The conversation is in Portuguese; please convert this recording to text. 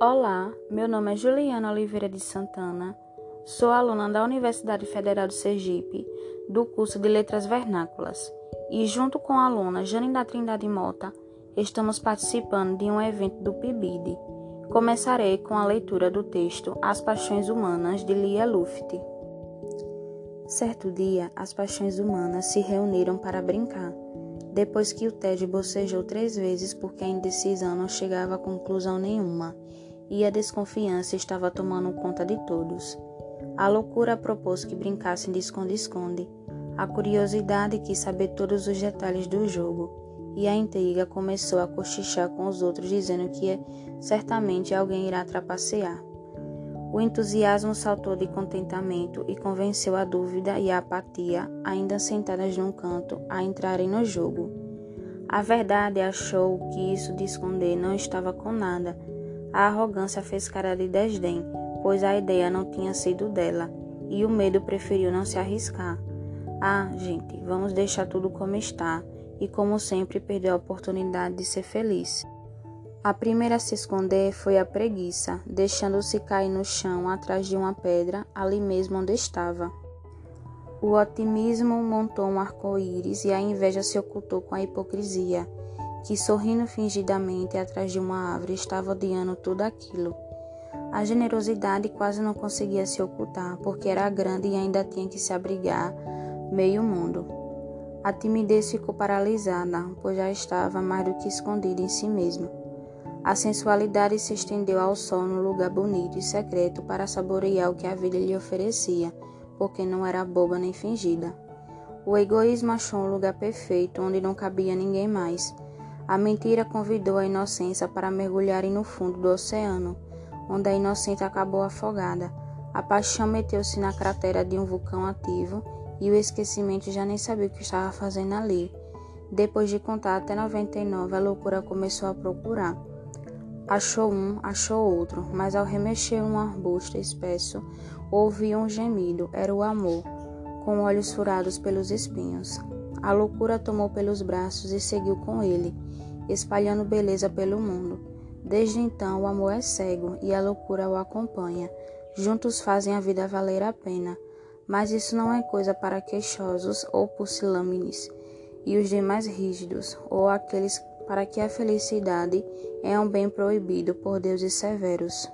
Olá, meu nome é Juliana Oliveira de Santana, sou aluna da Universidade Federal de Sergipe, do curso de Letras Vernáculas, e junto com a aluna Jane da Trindade Mota, estamos participando de um evento do PIBID. Começarei com a leitura do texto As Paixões Humanas, de Lia Luft. Certo dia, as paixões humanas se reuniram para brincar. Depois que o tédio bocejou três vezes porque a indecisão não chegava a conclusão nenhuma e a desconfiança estava tomando conta de todos. A loucura propôs que brincassem de esconde-esconde. A curiosidade quis saber todos os detalhes do jogo. E a intriga começou a cochichar com os outros, dizendo que certamente alguém irá trapacear. O entusiasmo saltou de contentamento e convenceu a dúvida e a apatia, ainda sentadas num canto, a entrarem no jogo. A verdade achou que isso de esconder não estava com nada a arrogância fez cara de desdém, pois a ideia não tinha sido dela, e o medo preferiu não se arriscar. Ah, gente, vamos deixar tudo como está, e como sempre perdeu a oportunidade de ser feliz. A primeira a se esconder foi a preguiça, deixando-se cair no chão atrás de uma pedra, ali mesmo onde estava. O otimismo montou um arco-íris e a inveja se ocultou com a hipocrisia que sorrindo fingidamente atrás de uma árvore estava odiando tudo aquilo. A generosidade quase não conseguia se ocultar, porque era grande e ainda tinha que se abrigar meio mundo. A timidez ficou paralisada, pois já estava mais do que escondida em si mesma. A sensualidade se estendeu ao sol no lugar bonito e secreto para saborear o que a vida lhe oferecia, porque não era boba nem fingida. O egoísmo achou um lugar perfeito onde não cabia ninguém mais a mentira convidou a inocência para mergulharem no fundo do oceano, onde a inocente acabou afogada. A paixão meteu-se na cratera de um vulcão ativo e o esquecimento já nem sabia o que estava fazendo ali. Depois de contar até 99, a loucura começou a procurar. Achou um, achou outro, mas ao remexer um arbusto espesso, ouviu um gemido. Era o amor, com olhos furados pelos espinhos. A loucura tomou pelos braços e seguiu com ele espalhando beleza pelo mundo. Desde então, o amor é cego e a loucura o acompanha. Juntos fazem a vida valer a pena. Mas isso não é coisa para queixosos ou pusilâmines, e os demais rígidos, ou aqueles para que a felicidade é um bem proibido por deuses severos.